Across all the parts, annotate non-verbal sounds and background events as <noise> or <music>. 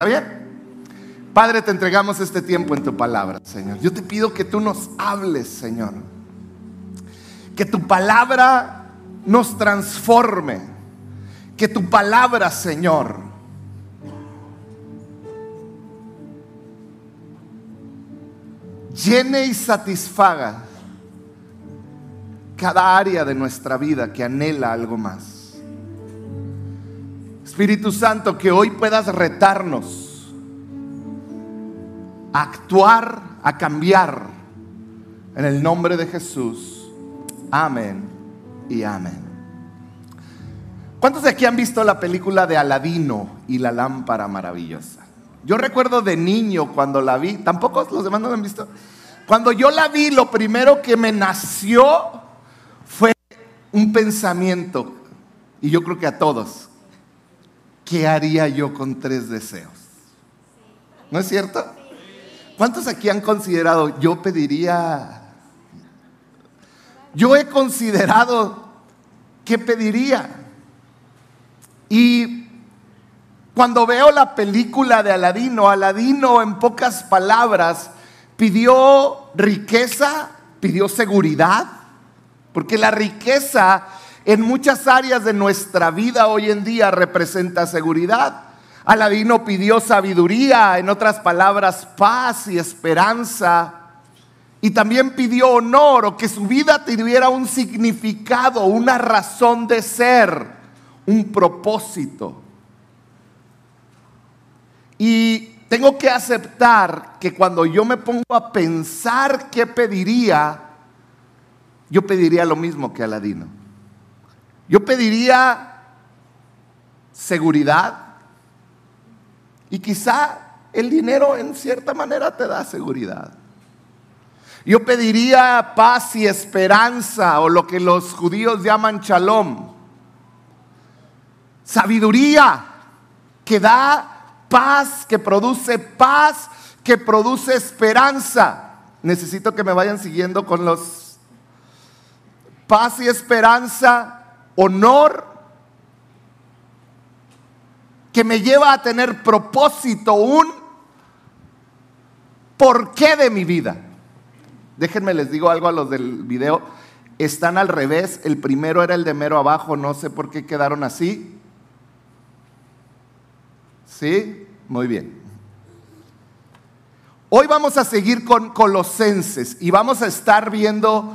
¿Está bien? Padre, te entregamos este tiempo en tu palabra, Señor. Yo te pido que tú nos hables, Señor. Que tu palabra nos transforme. Que tu palabra, Señor, llene y satisfaga cada área de nuestra vida que anhela algo más. Espíritu Santo, que hoy puedas retarnos a actuar, a cambiar en el nombre de Jesús. Amén y amén. ¿Cuántos de aquí han visto la película de Aladino y la lámpara maravillosa? Yo recuerdo de niño cuando la vi, tampoco los demás no la han visto. Cuando yo la vi, lo primero que me nació fue un pensamiento, y yo creo que a todos, ¿qué haría yo con tres deseos? ¿No es cierto? ¿Cuántos aquí han considerado, yo pediría, yo he considerado, ¿qué pediría? Y cuando veo la película de Aladino, Aladino en pocas palabras pidió riqueza, pidió seguridad, porque la riqueza en muchas áreas de nuestra vida hoy en día representa seguridad. Aladino pidió sabiduría, en otras palabras, paz y esperanza. Y también pidió honor o que su vida tuviera un significado, una razón de ser un propósito. Y tengo que aceptar que cuando yo me pongo a pensar qué pediría, yo pediría lo mismo que Aladino. Yo pediría seguridad y quizá el dinero en cierta manera te da seguridad. Yo pediría paz y esperanza o lo que los judíos llaman shalom sabiduría que da paz, que produce paz, que produce esperanza. Necesito que me vayan siguiendo con los paz y esperanza, honor, que me lleva a tener propósito, un porqué de mi vida. Déjenme les digo algo a los del video. Están al revés. El primero era el de mero abajo. No sé por qué quedaron así. ¿Sí? Muy bien. Hoy vamos a seguir con Colosenses y vamos a estar viendo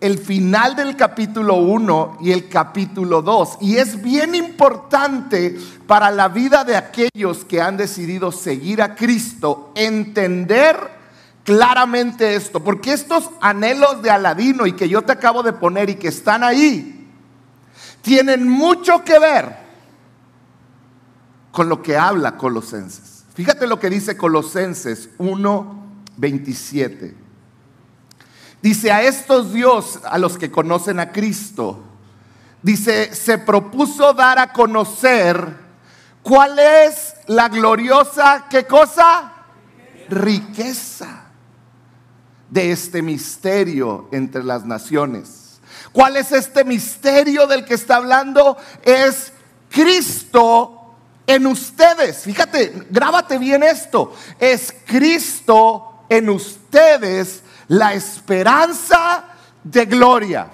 el final del capítulo 1 y el capítulo 2. Y es bien importante para la vida de aquellos que han decidido seguir a Cristo entender claramente esto, porque estos anhelos de Aladino y que yo te acabo de poner y que están ahí, tienen mucho que ver con lo que habla Colosenses. Fíjate lo que dice Colosenses 1:27. Dice, a estos Dios, a los que conocen a Cristo, dice, se propuso dar a conocer cuál es la gloriosa, ¿qué cosa? Riqueza de este misterio entre las naciones. ¿Cuál es este misterio del que está hablando? Es Cristo en ustedes. Fíjate, grábate bien esto. Es Cristo en ustedes la esperanza de gloria.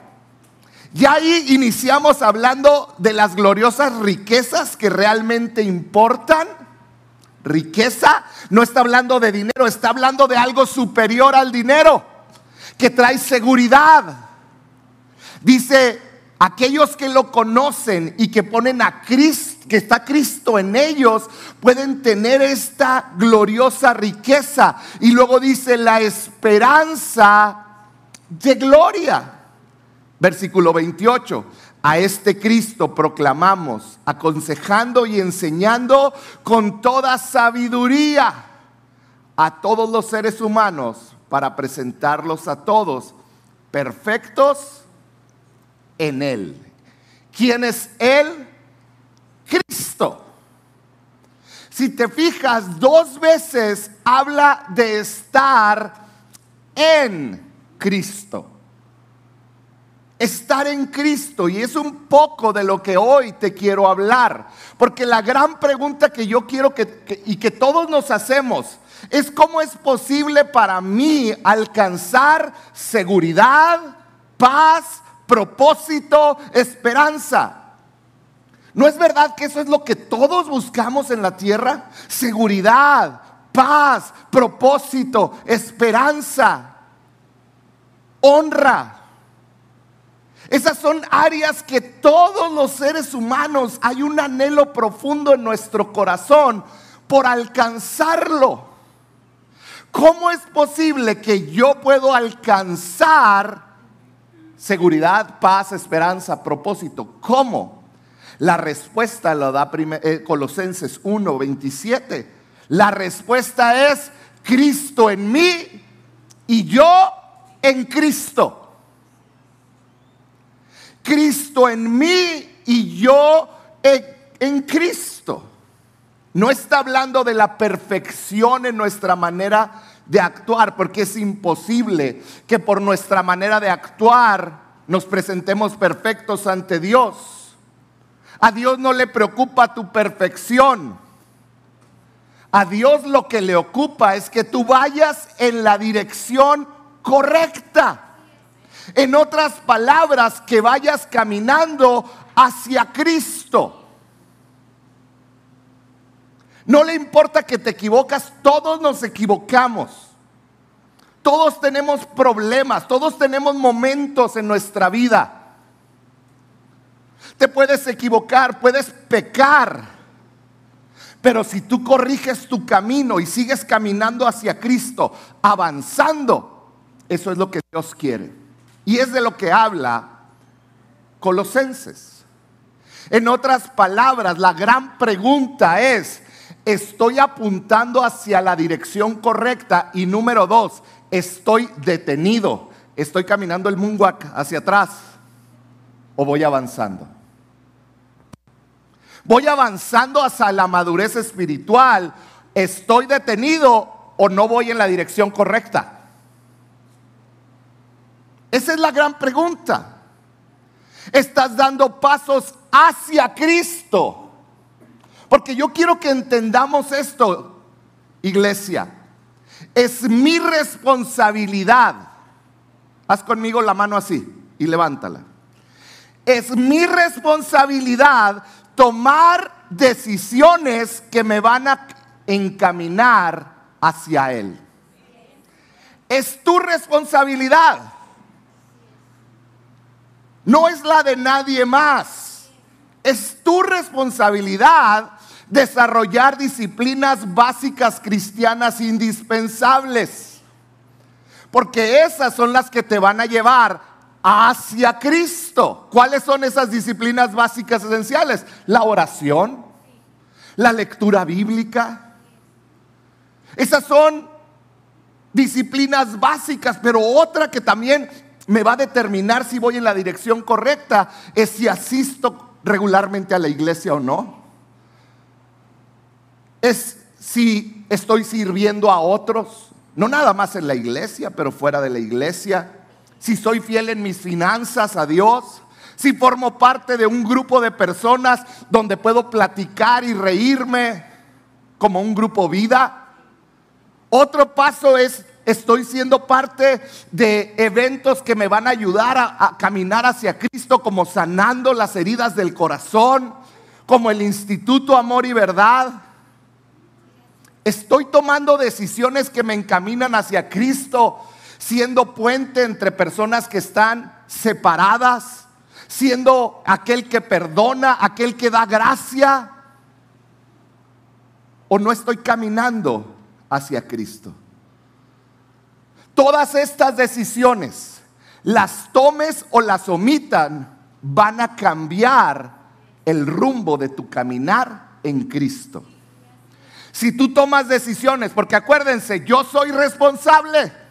Y ahí iniciamos hablando de las gloriosas riquezas que realmente importan. Riqueza no está hablando de dinero, está hablando de algo superior al dinero, que trae seguridad. Dice, aquellos que lo conocen y que ponen a Cristo que está Cristo en ellos, pueden tener esta gloriosa riqueza. Y luego dice la esperanza de gloria. Versículo 28. A este Cristo proclamamos, aconsejando y enseñando con toda sabiduría a todos los seres humanos para presentarlos a todos perfectos en Él. ¿Quién es Él? Cristo. Si te fijas, dos veces habla de estar en Cristo. estar en Cristo. Y es un poco de lo que hoy te quiero hablar. Porque la gran pregunta que yo quiero que, y que todos nos hacemos es cómo es posible para mí alcanzar seguridad, paz, propósito, esperanza. ¿No es verdad que eso es lo que todos buscamos en la tierra? Seguridad, paz, propósito, esperanza, honra. Esas son áreas que todos los seres humanos hay un anhelo profundo en nuestro corazón por alcanzarlo. ¿Cómo es posible que yo puedo alcanzar seguridad, paz, esperanza, propósito? ¿Cómo? La respuesta la da eh, Colosenses 1, 27. La respuesta es Cristo en mí y yo en Cristo. Cristo en mí y yo en, Cristo. No está hablando de la perfección en nuestra manera de actuar, porque es imposible que por nuestra manera de actuar nos presentemos perfectos ante Dios. A Dios no le preocupa tu perfección. A Dios lo que le ocupa es que tú vayas en la dirección correcta. En otras palabras, que vayas caminando hacia Cristo. No le importa que te equivocas, todos nos equivocamos. Todos tenemos problemas, todos tenemos momentos en nuestra vida. Te puedes equivocar, puedes pecar. Pero si tú corriges tu camino y sigues caminando hacia Cristo, avanzando, eso es lo que Dios quiere. Y es de lo que habla Colosenses. En otras palabras, la gran pregunta es, ¿estoy apuntando hacia la dirección correcta? Y número dos, ¿estoy detenido? ¿Estoy caminando el moonwalk hacia atrás? ¿O voy avanzando? ¿Voy avanzando hacia la madurez espiritual? ¿Estoy detenido o no voy en la dirección correcta? Esa es la gran pregunta. Estás dando pasos hacia Cristo. Porque yo quiero que entendamos esto, iglesia. Es mi responsabilidad. Haz conmigo la mano así y levántala. Es mi responsabilidad tomar decisiones que me van a encaminar hacia Él. Es tu responsabilidad no es la de nadie más. Es tu responsabilidad desarrollar disciplinas básicas cristianas indispensables. Porque esas son las que te van a llevar hacia Cristo. ¿Cuáles son esas disciplinas básicas esenciales? La oración, la lectura bíblica. Esas son disciplinas básicas, pero otra que también me va a determinar si voy en la dirección correcta es si asisto regularmente a la iglesia o no. Es si estoy sirviendo a otros, no nada más en la iglesia, pero fuera de la iglesia. Si soy fiel en mis finanzas a Dios. Si formo parte de un grupo de personas donde puedo platicar y reírme como un grupo vida. Otro paso es estoy siendo parte de eventos que me van a ayudar a, caminar hacia Cristo, como sanando las heridas del corazón, como el Instituto Amor y Verdad. Estoy tomando decisiones que me encaminan hacia Cristo, siendo puente entre personas que están separadas, siendo aquel que perdona, aquel que da gracia. O no estoy caminando hacia Cristo. Todas estas decisiones, las tomes o las omitan, van a cambiar el rumbo de tu caminar en Cristo. Si tú tomas decisiones, porque acuérdense, yo soy responsable.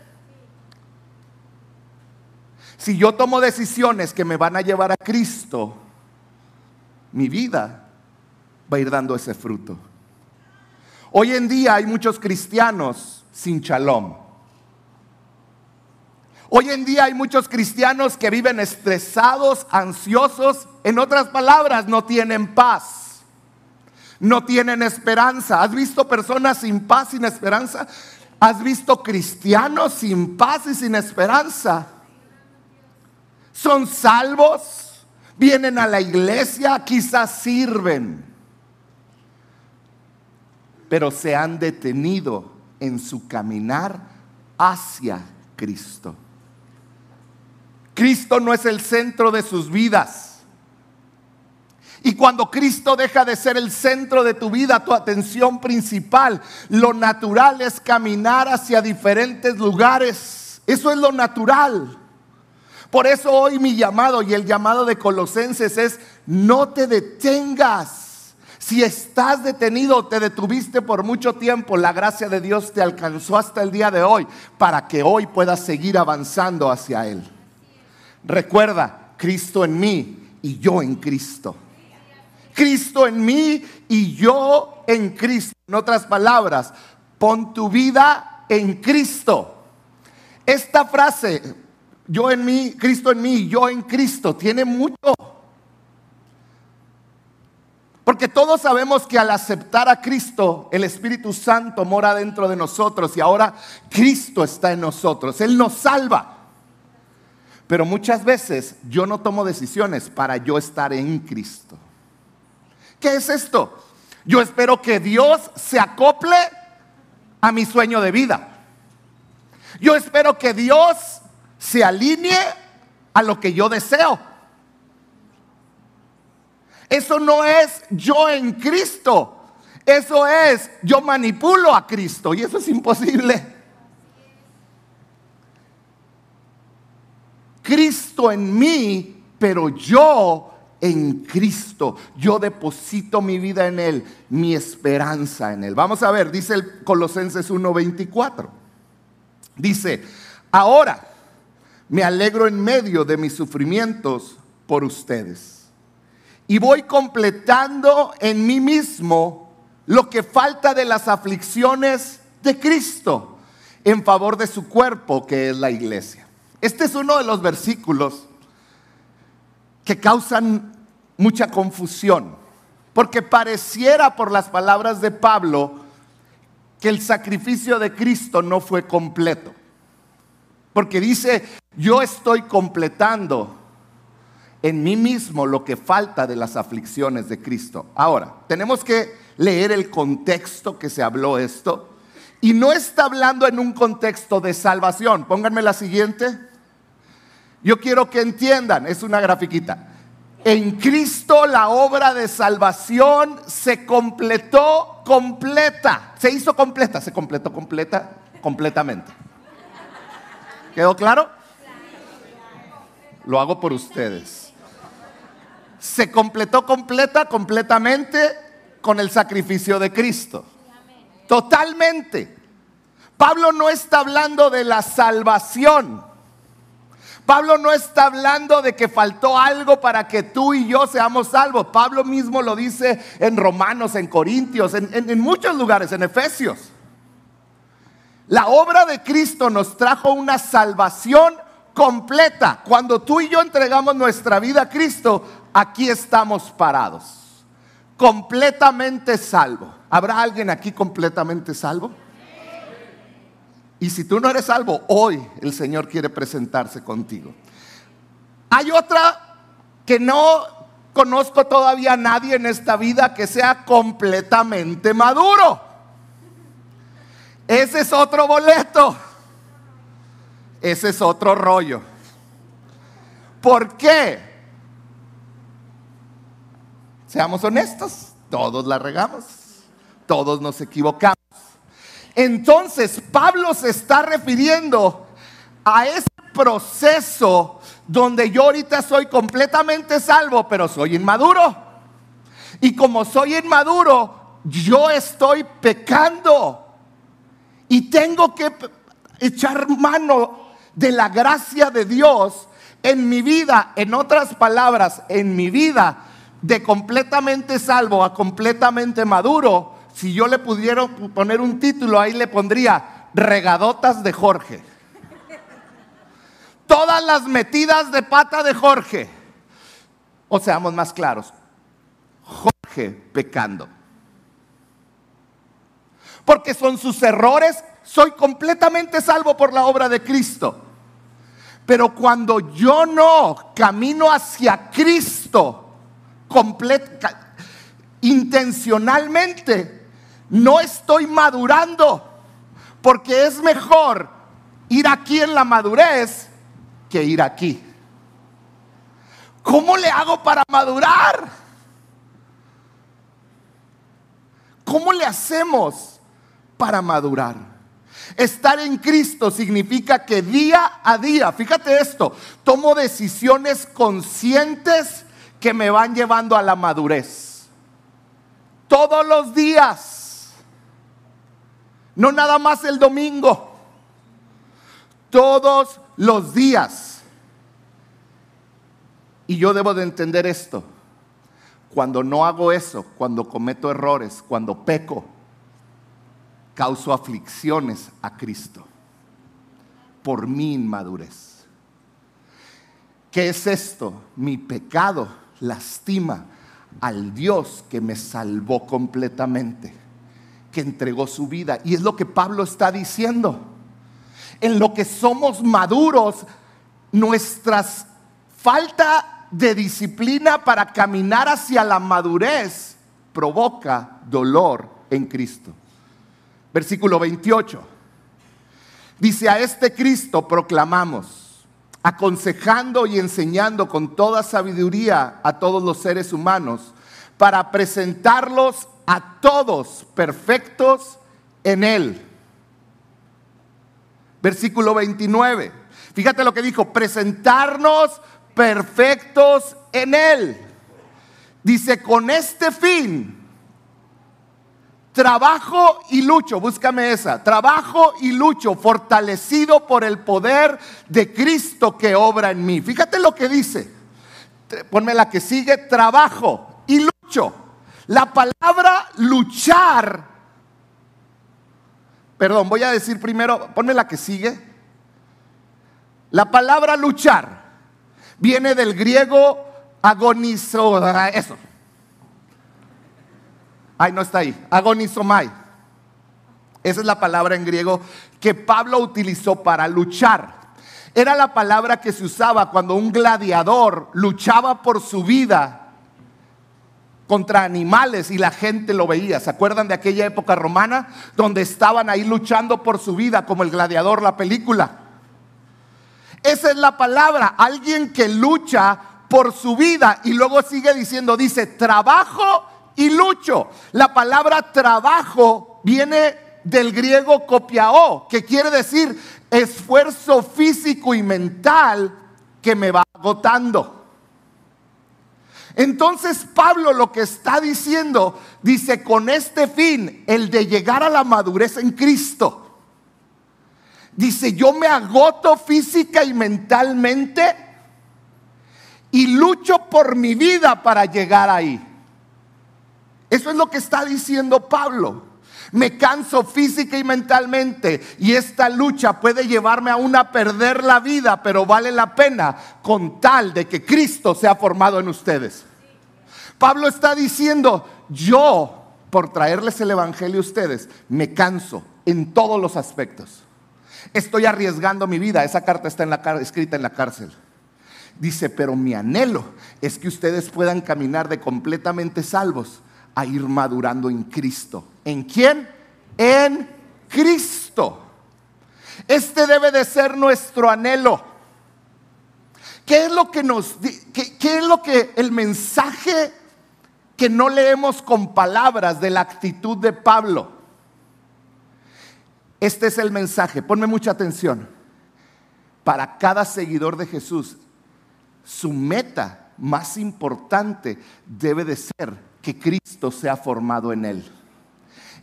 Si yo tomo decisiones que me van a llevar a Cristo, mi vida va a ir dando ese fruto. Hoy en día hay muchos cristianos sin shalom. Hoy en día hay muchos cristianos que viven estresados, ansiosos, en otras palabras, no tienen paz, no tienen esperanza. ¿Has visto personas sin paz, sin esperanza? ¿Has visto cristianos sin paz y sin esperanza? Son salvos, vienen a la iglesia, quizás sirven, pero se han detenido en su caminar hacia Cristo. Cristo no es el centro de sus vidas. Y cuando Cristo deja de ser el centro de tu vida, tu atención principal, lo natural es caminar hacia diferentes lugares. Eso es lo natural. Por eso hoy mi llamado y el llamado de Colosenses es, no te detengas. Si estás detenido, te detuviste por mucho tiempo, la gracia de Dios te alcanzó hasta el día de hoy para que hoy puedas seguir avanzando hacia Él. Recuerda, Cristo en mí y yo en Cristo. Cristo en mí y yo en Cristo. En otras palabras, pon tu vida en Cristo. Esta frase, yo en mí, Cristo en mí yo en Cristo, tiene mucho. Porque todos sabemos que al aceptar a Cristo, el Espíritu Santo mora dentro de nosotros y ahora Cristo está en nosotros. Él nos salva. Pero muchas veces yo no tomo decisiones para yo estar en Cristo. ¿Qué es esto? Yo espero que Dios se acople a mi sueño de vida. Yo espero que Dios se alinee a lo que yo deseo. Eso no es yo en Cristo. Eso es yo manipulo a Cristo y eso es imposible. Cristo en mí, pero yo en Cristo. Yo deposito mi vida en Él, mi esperanza en Él. Vamos a ver, dice el Colosenses 1:24. Dice, ahora me alegro en medio de mis sufrimientos por ustedes. Y voy completando en mí mismo lo que falta de las aflicciones de Cristo en favor de su cuerpo, que es la iglesia. Este es uno de los versículos que causan mucha confusión, porque pareciera por las palabras de Pablo que el sacrificio de Cristo no fue completo. Porque dice, yo estoy completando en mí mismo lo que falta de las aflicciones de Cristo. Ahora, tenemos que leer el contexto que se habló esto. Y no está hablando en un contexto de salvación. Pónganme la siguiente. Yo quiero que entiendan, es una grafiquita. En Cristo la obra de salvación se completó completa. Se hizo completa, se completó completa, completamente. ¿Quedó claro? Lo hago por ustedes. Se completó completa, completamente con el sacrificio de Cristo. Totalmente. Pablo no está hablando de la salvación. Pablo no está hablando de que faltó algo para que tú y yo seamos salvos. Pablo mismo lo dice en Romanos, en Corintios, en, muchos lugares, en Efesios. La obra de Cristo nos trajo una salvación completa. Cuando tú y yo entregamos nuestra vida a Cristo, aquí estamos parados. Completamente salvo. ¿Habrá alguien aquí completamente salvo? Y si tú no eres salvo, hoy el Señor quiere presentarse contigo. Hay otra que no conozco todavía a nadie en esta vida que sea completamente maduro. Ese es otro boleto. Ese es otro rollo. ¿Por qué? Seamos honestos, todos la regamos, todos nos equivocamos. Entonces Pablo se está refiriendo a ese proceso donde yo ahorita soy completamente salvo, pero soy inmaduro. Y como soy inmaduro, yo estoy pecando. Y tengo que echar mano de la gracia de Dios en mi vida. En otras palabras, en mi vida de completamente salvo a completamente maduro si yo le pudiera poner un título, ahí le pondría Regadotas de Jorge. todas las metidas de pata de Jorge. O seamos más claros, Jorge pecando. Porque son sus errores, soy completamente salvo por la obra de Cristo. Pero cuando yo no camino hacia Cristo intencionalmente, no estoy madurando. Porque es mejor ir aquí en la madurez que ir aquí. ¿Cómo le hago para madurar? ¿Cómo le hacemos para madurar? Estar en Cristo significa que día a día, fíjate esto, tomo decisiones conscientes que me van llevando a la madurez. Todos los días, no nada más el domingo, todos los días. Y yo debo de entender esto. Cuando no hago eso, cuando cometo errores, cuando peco, causo aflicciones a Cristo por mi inmadurez. ¿Qué es esto? Mi pecado lastima al Dios que me salvó completamente, que entregó su vida. Y es lo que Pablo está diciendo. En lo que somos maduros, nuestras falta de disciplina para caminar hacia la madurez provoca dolor en Cristo. Versículo 28. Dice, a este Cristo proclamamos, aconsejando y enseñando con toda sabiduría a todos los seres humanos, para presentarlos a todos perfectos en Él. Versículo 29. Fíjate lo que dijo, presentarnos perfectos en Él. Dice, con este fin Trabajo y lucho, búscame esa. Trabajo y lucho, fortalecido por el poder de Cristo que obra en mí. Fíjate lo que dice. Ponme la que sigue, trabajo y lucho. La palabra luchar, perdón, voy a decir primero, ponme la que sigue. La palabra luchar viene del griego agonizo, eso, Ay, no está ahí. Agonizomai. Esa es la palabra en griego que Pablo utilizó para luchar. Era la palabra que se usaba cuando un gladiador luchaba por su vida contra animales y la gente lo veía. ¿Se acuerdan de aquella época romana donde estaban ahí luchando por su vida como el gladiador, la película? Esa es la palabra, alguien que lucha por su vida y luego sigue diciendo, dice, trabajo y lucho. La palabra trabajo viene del griego copiao, que quiere decir esfuerzo físico y mental que me va agotando. Entonces Pablo lo que está diciendo, dice, con este fin, el de llegar a la madurez en Cristo. Dice, yo me agoto física y mentalmente y lucho por mi vida para llegar ahí. Eso es lo que está diciendo Pablo. Me canso física y mentalmente y esta lucha puede llevarme a una perder la vida, pero vale la pena con tal de que Cristo sea formado en ustedes. Pablo está diciendo, yo por traerles el Evangelio a ustedes, me canso en todos los aspectos. Estoy arriesgando mi vida. Esa carta está escrita en la cárcel. Dice, pero mi anhelo es que ustedes puedan caminar de completamente salvos a ir madurando en Cristo. ¿En quién? En Cristo. Este debe de ser nuestro anhelo. ¿Qué es lo que nos qué, qué es lo que el mensaje que no leemos con palabras de la actitud de Pablo? Este es el mensaje, ponme mucha atención. Para cada seguidor de Jesús, su meta más importante debe de ser que Cristo sea formado en él.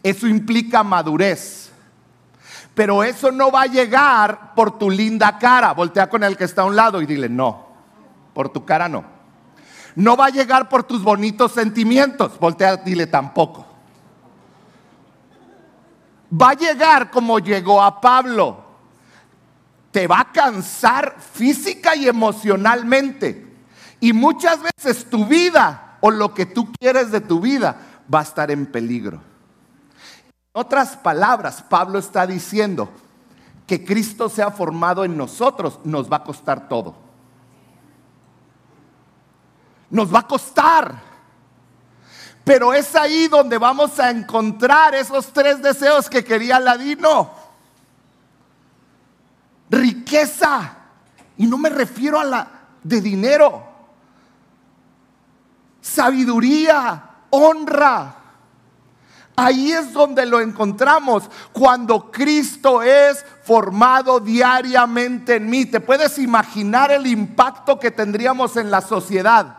Eso implica madurez. Pero eso no va a llegar por tu linda cara. Voltea con el que está a un lado y dile, no, por tu cara no. No va a llegar por tus bonitos sentimientos. Voltea, dile tampoco. Va a llegar como llegó a Pablo te va a cansar física y emocionalmente. Y muchas veces tu vida o lo que tú quieres de tu vida va a estar en peligro. En otras palabras, Pablo está diciendo que Cristo sea formado en nosotros nos va a costar todo. Nos va a costar. Pero es ahí donde vamos a encontrar esos tres deseos que quería Ladino. Riqueza. Y no me refiero a la de dinero. Sabiduría, honra. Ahí es donde lo encontramos, cuando Cristo es formado diariamente en mí. ¿Te puedes imaginar el impacto que tendríamos en la sociedad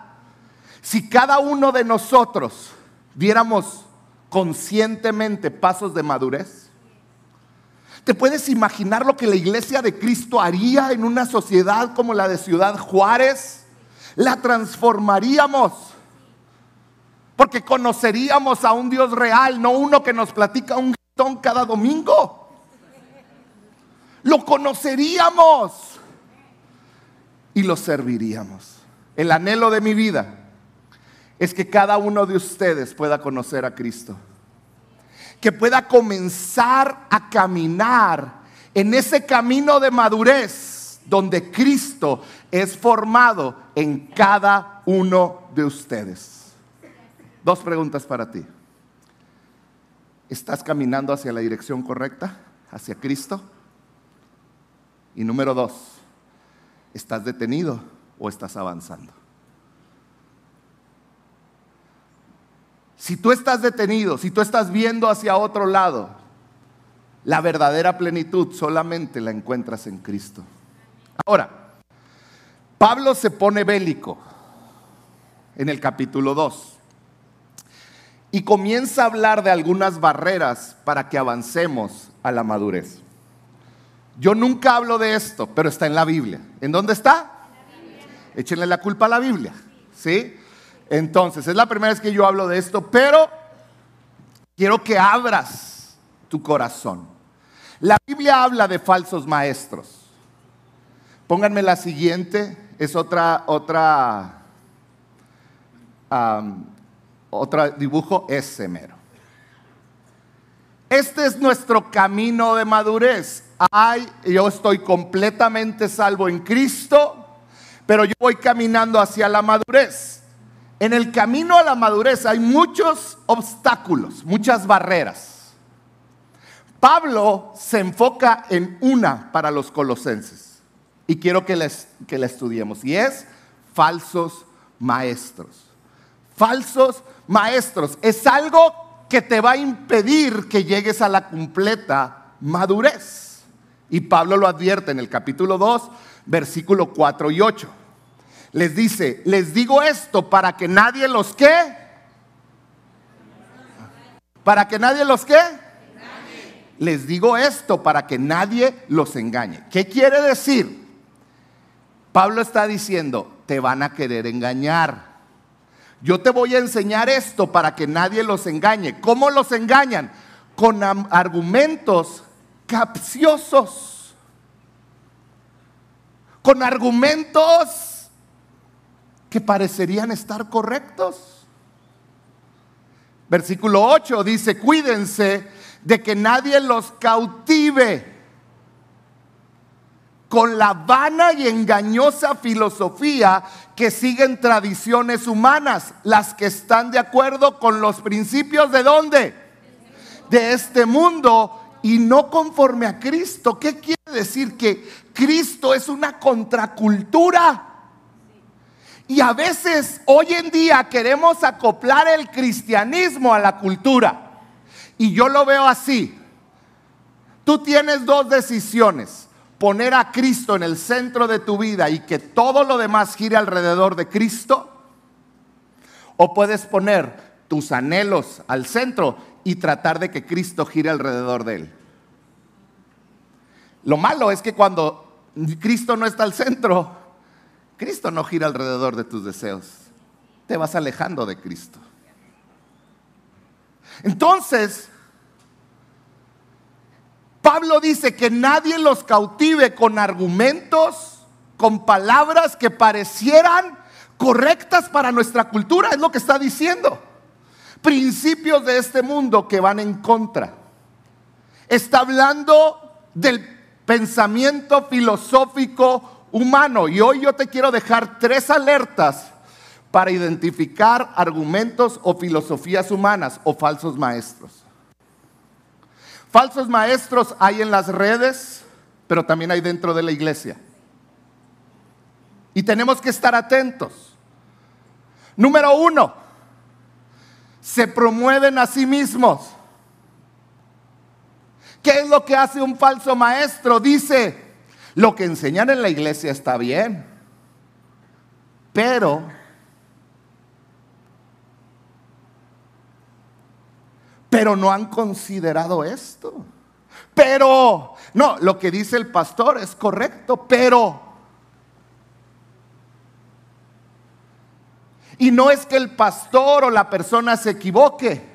si cada uno de nosotros diéramos conscientemente pasos de madurez? ¿Te puedes imaginar lo que la iglesia de Cristo haría en una sociedad como la de Ciudad Juárez? La transformaríamos. Porque conoceríamos a un Dios real, no uno que nos platica un gritón cada domingo. Lo conoceríamos y lo serviríamos. El anhelo de mi vida es que cada uno de ustedes pueda conocer a Cristo. Que pueda comenzar a caminar en ese camino de madurez donde Cristo es formado en cada uno de ustedes. Dos preguntas para ti. ¿Estás caminando hacia la dirección correcta? ¿Hacia Cristo? Y número dos, ¿estás detenido o estás avanzando? Si tú estás detenido, si tú estás viendo hacia otro lado, la verdadera plenitud solamente la encuentras en Cristo. Ahora, Pablo se pone bélico en el capítulo 2 y comienza a hablar de algunas barreras para que avancemos a la madurez. Yo nunca hablo de esto, pero está en la Biblia. ¿En dónde está? Échenle la culpa a la Biblia, ¿sí? Entonces, es la primera vez que yo hablo de esto, pero quiero que abras tu corazón. La Biblia habla de falsos maestros. Pónganme la siguiente, es otra, otra, otro dibujo, es mero. Este es nuestro camino de madurez. Ay, yo estoy completamente salvo en Cristo, pero yo voy caminando hacia la madurez. En el camino a la madurez hay muchos obstáculos, muchas barreras. Pablo se enfoca en una para los colosenses y quiero que, les, que la estudiemos y es falsos maestros. Falsos maestros es algo que te va a impedir que llegues a la completa madurez. Y Pablo lo advierte en el capítulo 2, versículo 4 y 8 les dice, les digo esto para que nadie los qué. Para que nadie los qué. Les digo esto para que nadie los engañe. ¿Qué quiere decir? Pablo está diciendo, te van a querer engañar. Yo te voy a enseñar esto para que nadie los engañe. ¿Cómo los engañan? Con argumentos capciosos. Con argumentos que parecerían estar correctos. Versículo 8 dice, cuídense de que nadie los cautive con la vana y engañosa filosofía que siguen tradiciones humanas, las que están de acuerdo con los principios de dónde? De este mundo y no conforme a Cristo. ¿Qué quiere decir? Que Cristo es una contracultura. Y a veces hoy en día queremos acoplar el cristianismo a la cultura. Y yo lo veo así. Tú tienes dos decisiones. Poner a Cristo en el centro de tu vida y que todo lo demás gire alrededor de Cristo. O puedes poner tus anhelos al centro y tratar de que Cristo gire alrededor de él. Lo malo es que cuando Cristo no está al centro, Cristo no gira alrededor de tus deseos. Te vas alejando de Cristo. Entonces, Pablo dice que nadie los cautive con argumentos, con palabras que parecieran correctas para nuestra cultura, es lo que está diciendo. Principios de este mundo que van en contra. Está hablando del pensamiento filosófico humano. Y hoy yo te quiero dejar tres alertas para identificar argumentos o filosofías humanas o falsos maestros. Falsos maestros hay en las redes, pero también hay dentro de la iglesia. Y tenemos que estar atentos. Número uno, se promueven a sí mismos. ¿Qué es lo que hace un falso maestro? Dice, lo que enseñan en la iglesia está bien, pero pero no han considerado esto. Pero, no, lo que dice el pastor es correcto, pero... Y no es que el pastor o la persona se equivoque.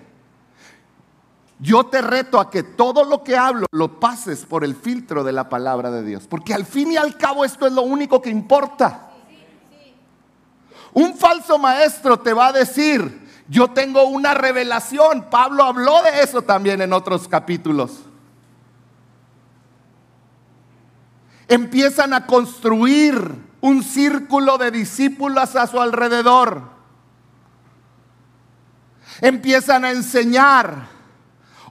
Yo te reto a que todo lo que hablo lo pases por el filtro de la palabra de Dios. Porque al fin y al cabo esto es lo único que importa. Un falso maestro te va a decir, yo tengo una revelación. Pablo habló de eso también en otros capítulos. Empiezan a construir un círculo de discípulos a su alrededor. Empiezan a enseñar.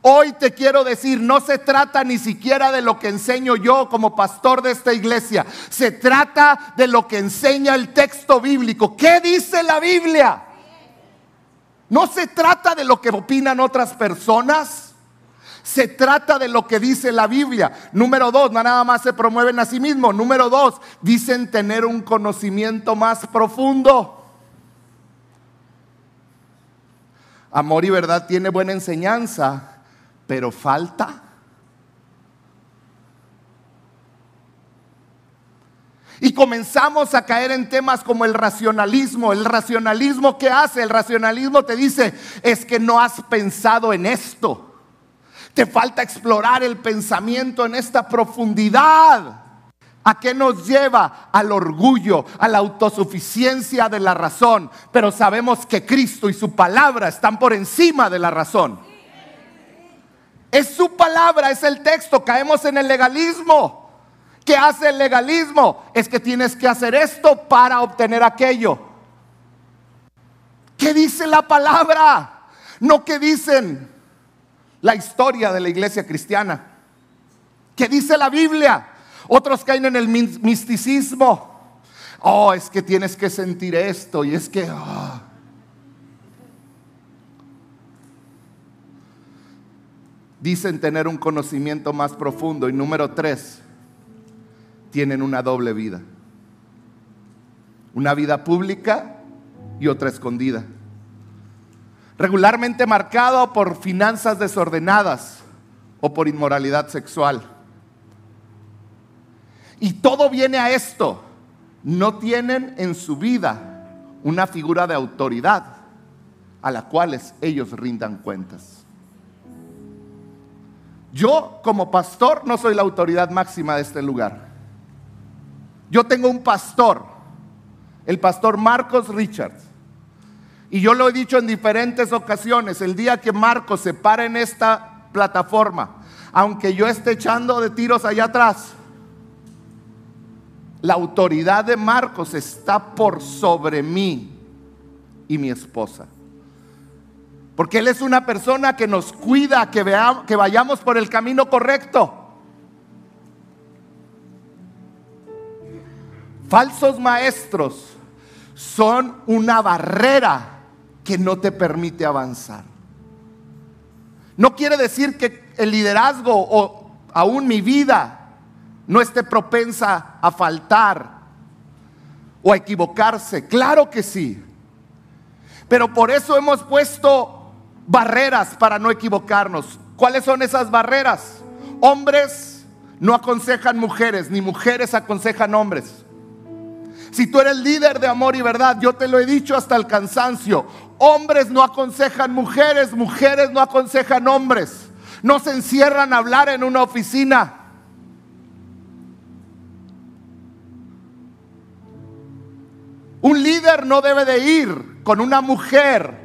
Hoy te quiero decir, no se trata ni siquiera de lo que enseño yo como pastor de esta iglesia. Se trata de lo que enseña el texto bíblico. ¿Qué dice la Biblia? No se trata de lo que opinan otras personas. Se trata de lo que dice la Biblia. Número dos, no nada más se promueven a sí mismos. Número dos, dicen tener un conocimiento más profundo. Amor y verdad tiene buena enseñanza, pero falta Y comenzamos a caer en temas como el racionalismo. El racionalismo, ¿qué hace? El racionalismo te dice, es que no has pensado en esto. Te falta explorar el pensamiento en esta profundidad. ¿A qué nos lleva? Al orgullo, a la autosuficiencia de la razón. Pero sabemos que Cristo y su palabra están por encima de la razón. Es su palabra, es el texto. Caemos en el legalismo. ¿Qué hace el legalismo? Es que tienes que hacer esto para obtener aquello. ¿Qué dice la palabra? No que dicen la historia de la iglesia cristiana. ¿Qué dice la Biblia? Otros caen en el misticismo. Oh, es que tienes que sentir esto y es que... Ah. Dicen tener un conocimiento más profundo. Y número tres, tienen una doble vida. Una vida pública y otra escondida. Regularmente marcado por finanzas desordenadas o por inmoralidad sexual. Y todo viene a esto. No tienen en su vida una figura de autoridad a la cual ellos rindan cuentas. Yo como pastor no soy la autoridad máxima de este lugar. Yo tengo un pastor, el pastor Marcos Richards. Y yo lo he dicho en diferentes ocasiones, el día que Marcos se para en esta plataforma, aunque yo esté echando de tiros allá atrás, la autoridad de Marcos está por sobre mí y mi esposa. Porque Él es una persona que nos cuida, que, que vayamos por el camino correcto. Falsos maestros son una barrera que no te permite avanzar. No quiere decir que el liderazgo o aún mi vida no esté propensa a faltar o a equivocarse. Claro que sí. Pero por eso hemos puesto barreras para no equivocarnos. ¿Cuáles son esas barreras? Hombres no aconsejan mujeres, ni mujeres aconsejan hombres. Si tú eres líder de amor y verdad, yo te lo he dicho hasta el cansancio. Hombres no aconsejan mujeres, mujeres no aconsejan hombres. no se encierran a hablar en una oficina. Un líder no debe de ir con una mujer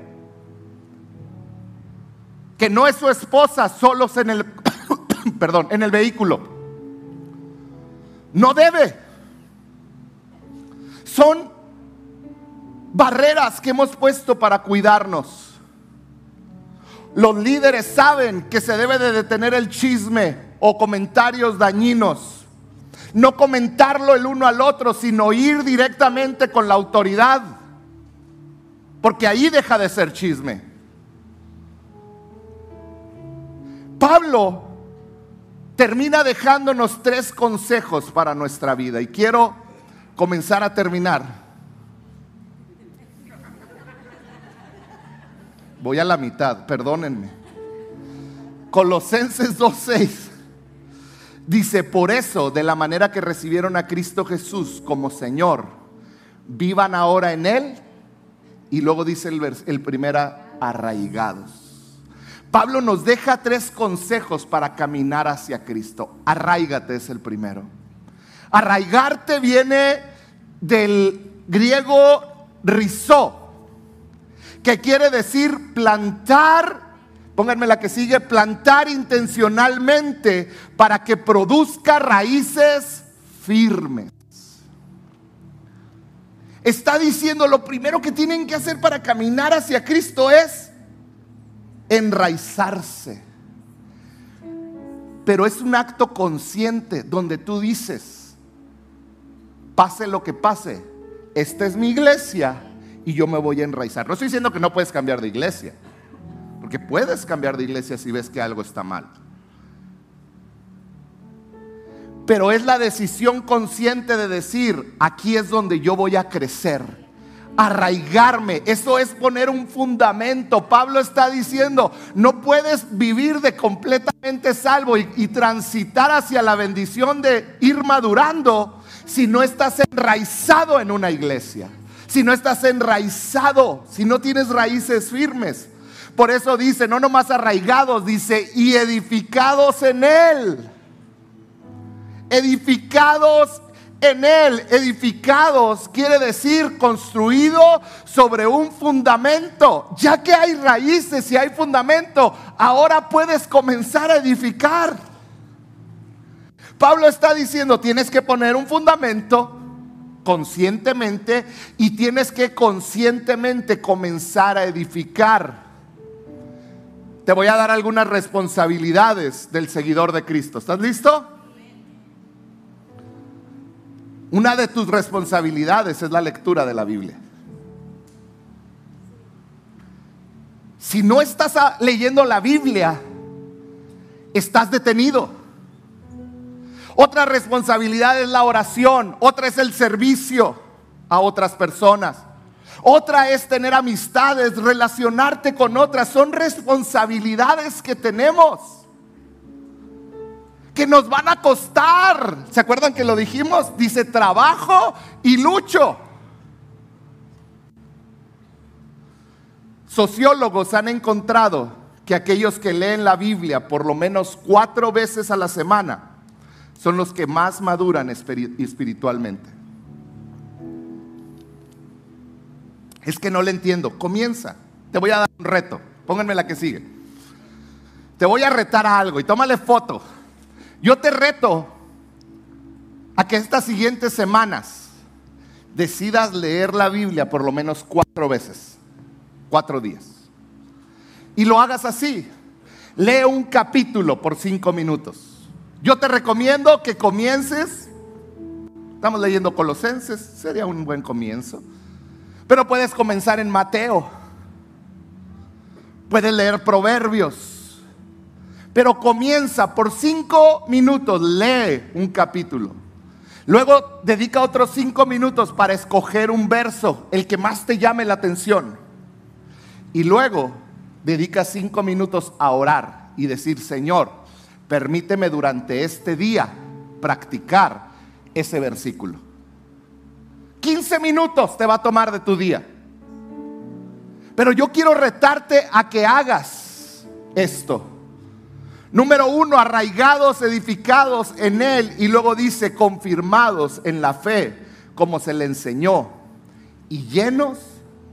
que no es su esposa solos en el <coughs> perdón, en el vehículo. No debe. Son barreras que hemos puesto para cuidarnos. Los líderes saben que se debe de detener el chisme o comentarios dañinos no comentarlo el uno al otro, sino ir directamente con la autoridad. Porque ahí deja de ser chisme. Pablo termina dejándonos tres consejos para nuestra vida y quiero comenzar a terminar. Voy a la mitad, perdónenme. Colosenses 2.6 Dice, por eso, de la manera que recibieron a Cristo Jesús como Señor, vivan ahora en Él. Y luego dice el, el primera, arraigados. Pablo nos deja tres consejos para caminar hacia Cristo. Arraigate es el primero. Arraigarte viene del griego rizó, que quiere decir plantar pónganme la que sigue, plantar intencionalmente para que produzca raíces firmes. Está diciendo lo primero que tienen que hacer para caminar hacia Cristo es enraizarse. Pero es un acto consciente donde tú dices, pase lo que pase, esta es mi iglesia y yo me voy a enraizar. No estoy diciendo que no puedes cambiar de iglesia. Porque puedes cambiar de iglesia si ves que algo está mal. Pero es la decisión consciente de decir, aquí es donde yo voy a crecer, arraigarme. Eso es poner un fundamento. Pablo está diciendo, no puedes vivir de completamente salvo y, y transitar hacia la bendición de ir madurando si no estás enraizado en una iglesia. Si no estás enraizado, si no tienes raíces firmes. Por eso dice, no nomás arraigados, dice, y edificados en Él. Edificados en Él. Edificados quiere decir construido sobre un fundamento. Ya que hay raíces y hay fundamento, ahora puedes comenzar a edificar. Pablo está diciendo, tienes que poner un fundamento conscientemente y tienes que conscientemente comenzar a edificar te voy a dar algunas responsabilidades del seguidor de Cristo. ¿Estás listo? Una de tus responsabilidades es la lectura de la Biblia. Si no estás leyendo la Biblia, estás detenido. Otra responsabilidad es la oración, otra es el servicio a otras personas. Otra es tener amistades, relacionarte con otras. Son responsabilidades que tenemos. Que nos van a costar. ¿Se acuerdan que lo dijimos? Dice trabajo y lucho. Sociólogos han encontrado que aquellos que leen la Biblia por lo menos cuatro veces a la semana son los que más maduran espiritualmente. Es que no le entiendo. Comienza. Te voy a dar un reto. Pónganme la que sigue. Te voy a retar a algo y tómale foto. Yo te reto a que estas siguientes semanas decidas leer la Biblia por lo menos cuatro veces. Cuatro días. Y lo hagas así. Lee un capítulo por cinco minutos. Yo te recomiendo que comiences. Estamos leyendo Colosenses. Sería un buen comienzo pero puedes comenzar en Mateo. Puedes leer Proverbios. Pero comienza por cinco minutos, lee un capítulo. Luego dedica otros cinco minutos para escoger un verso, el que más te llame la atención. Y luego dedica cinco minutos a orar y decir, Señor, permíteme durante este día practicar ese versículo. 15 minutos te va a tomar de tu día. Pero yo quiero retarte a que hagas esto. Número uno, arraigados, edificados en Él. Y luego dice, confirmados en la fe, como se le enseñó. Y llenos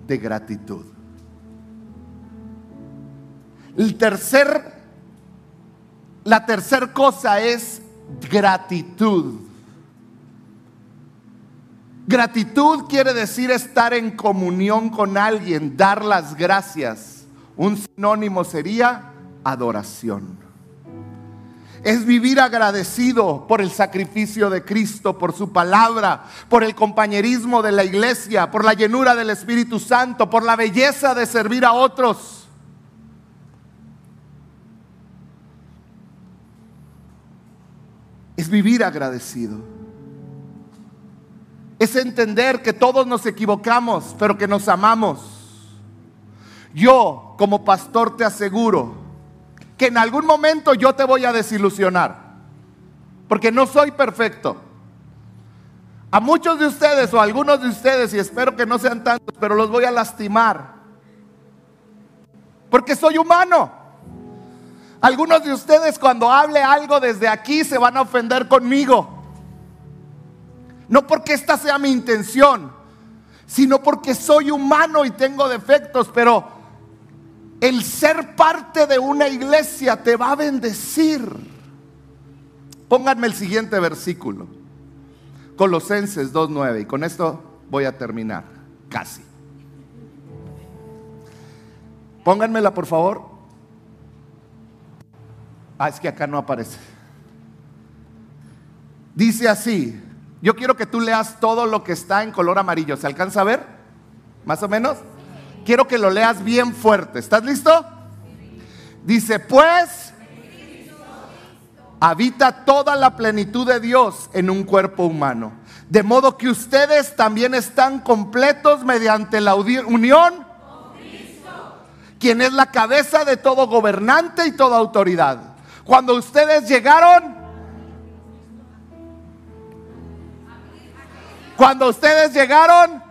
de gratitud. El tercer, la tercer cosa es gratitud. Gratitud quiere decir estar en comunión con alguien, dar las gracias. Un sinónimo sería adoración. Es vivir agradecido por el sacrificio de Cristo, por su palabra, por el compañerismo de la iglesia, por la llenura del Espíritu Santo, por la belleza de servir a otros. Es vivir agradecido. Es entender que todos nos equivocamos, pero que nos amamos. Yo, como pastor, te aseguro que en algún momento yo te voy a desilusionar, porque no soy perfecto. A muchos de ustedes o a algunos de ustedes, y espero que no sean tantos, pero los voy a lastimar, porque soy humano. Algunos de ustedes cuando hable algo desde aquí se van a ofender conmigo. No porque esta sea mi intención, sino porque soy humano y tengo defectos, pero el ser parte de una iglesia te va a bendecir. Pónganme el siguiente versículo. Colosenses 2.9. Y con esto voy a terminar. Casi. Pónganmela por favor. Ah, es que acá no aparece. Dice así. Yo quiero que tú leas todo lo que está en color amarillo. ¿Se alcanza a ver? ¿Más o menos? quiero que lo leas bien fuerte. ¿Estás listo? Dice, pues habita toda la plenitud de Dios en un cuerpo humano. De modo que ustedes también están completos mediante la unión quien es la cabeza de todo gobernante y toda autoridad. Cuando ustedes llegaron, cuando ustedes llegaron,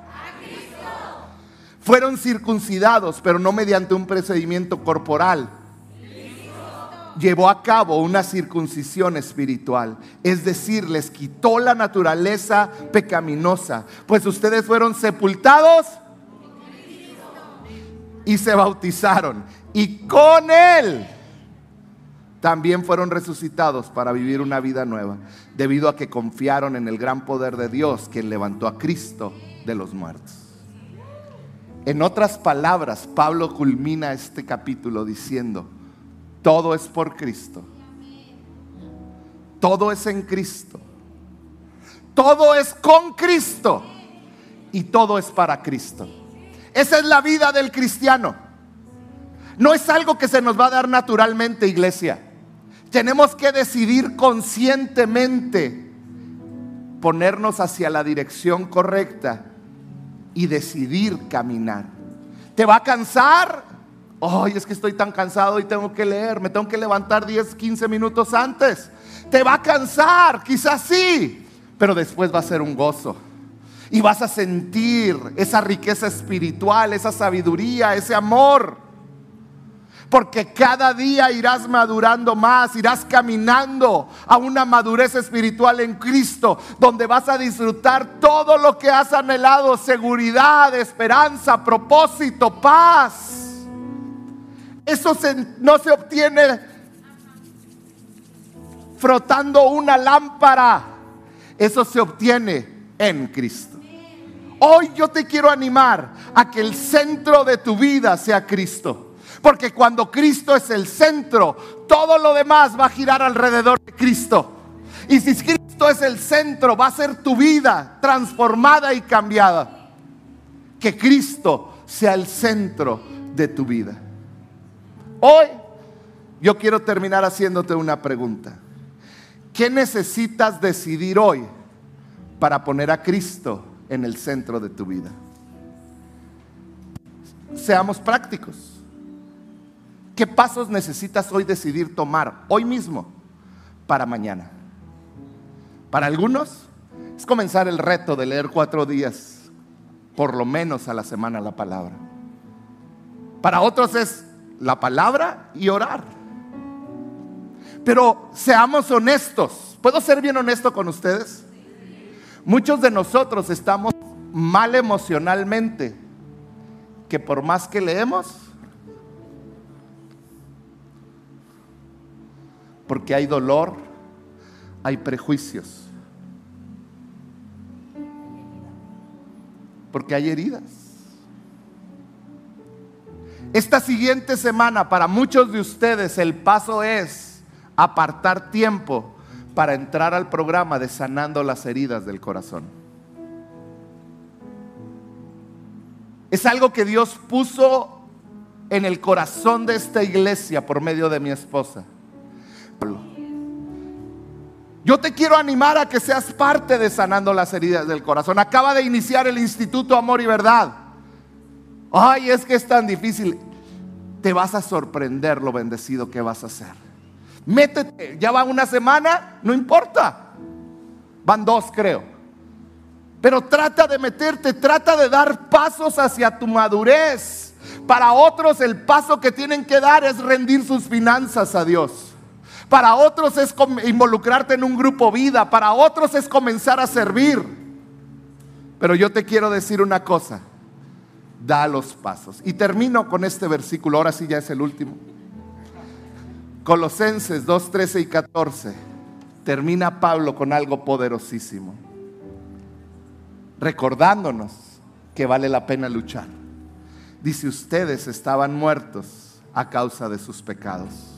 fueron circuncidados, pero no mediante un procedimiento corporal. Llevó a cabo una circuncisión espiritual, es decir, les quitó la naturaleza pecaminosa, pues ustedes fueron sepultados y se bautizaron, y con Él también fueron resucitados para vivir una vida nueva, debido a que confiaron en el gran poder de Dios, quien levantó a Cristo de los muertos. En otras palabras, Pablo culmina este capítulo diciendo, todo es por Cristo. Todo es en Cristo. Todo es con Cristo. Y todo es para Cristo. Esa es la vida del cristiano. No es algo que se nos va a dar naturalmente, iglesia. Tenemos que decidir conscientemente ponernos hacia la dirección correcta y decidir caminar. ¿Te va a cansar? Ay, es que estoy tan cansado y tengo que leer, me tengo que levantar 10, 15 minutos antes. Te va a cansar, quizás sí, pero después va a ser un gozo. Y vas a sentir esa riqueza espiritual, esa sabiduría, ese amor porque cada día irás madurando más, irás caminando a una madurez espiritual en Cristo, donde vas a disfrutar todo lo que has anhelado, seguridad, esperanza, propósito, paz. Eso no se obtiene frotando una lámpara, eso se obtiene en Cristo. Hoy yo te quiero animar a que el centro de tu vida sea Cristo. Porque cuando Cristo es el centro, todo lo demás va a girar alrededor de Cristo. Y si Cristo es el centro, va a ser tu vida transformada y cambiada. Que Cristo sea el centro de tu vida. Hoy yo quiero terminar haciéndote una pregunta. ¿Qué necesitas decidir hoy para poner a Cristo en el centro de tu vida? Seamos prácticos. ¿Qué pasos necesitas hoy decidir tomar, hoy mismo, para mañana? Para algunos es comenzar el reto de leer cuatro días, por lo menos a la semana, la palabra. Para otros es la palabra y orar. Pero seamos honestos. ¿Puedo ser bien honesto con ustedes? Muchos de nosotros estamos mal emocionalmente, que por más que leemos, porque hay dolor, hay prejuicios, porque hay heridas. Esta siguiente semana para muchos de ustedes el paso es apartar tiempo para entrar al programa de sanando las heridas del corazón. Es algo que Dios puso en el corazón de esta iglesia por medio de mi esposa. Yo te quiero animar a que seas parte de sanando las heridas del corazón. Acaba de iniciar el Instituto Amor y Verdad. Ay, es que es tan difícil. Te vas a sorprender lo bendecido que vas a ser. Métete, ya va una semana, no importa. Van dos, creo. Pero trata de meterte, trata de dar pasos hacia tu madurez. Para otros el paso que tienen que dar es rendir sus finanzas a Dios. Para otros es involucrarte en un grupo vida. Para otros es comenzar a servir. Pero yo te quiero decir una cosa. Da los pasos. Y termino con este versículo. Ahora sí ya es el último. Colosenses 2, 13 y 14. Termina Pablo con algo poderosísimo. Recordándonos que vale la pena luchar. Dice, ustedes estaban muertos a causa de sus pecados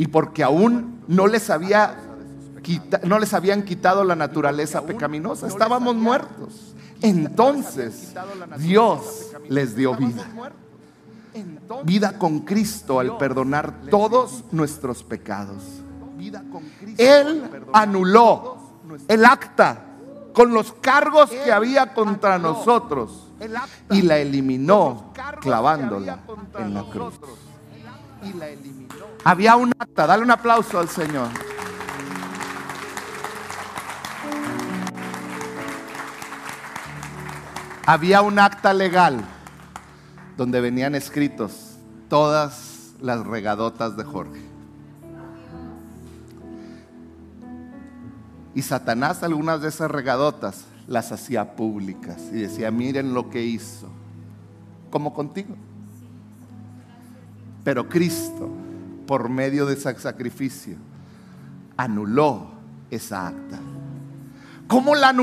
y porque aún no les había no les habían quitado la naturaleza pecaminosa, estábamos muertos. Entonces Dios les dio vida. Vida con Cristo al perdonar todos nuestros pecados. Él anuló el acta con los cargos que había contra nosotros y la eliminó clavándola en la cruz. Había un acta, dale un aplauso al Señor. Había un acta legal donde venían escritos todas las regadotas de Jorge. Y Satanás algunas de esas regadotas las hacía públicas y decía, miren lo que hizo, como contigo. Pero Cristo por medio de ese sacrificio, anuló esa acta. ¿Cómo la anuló?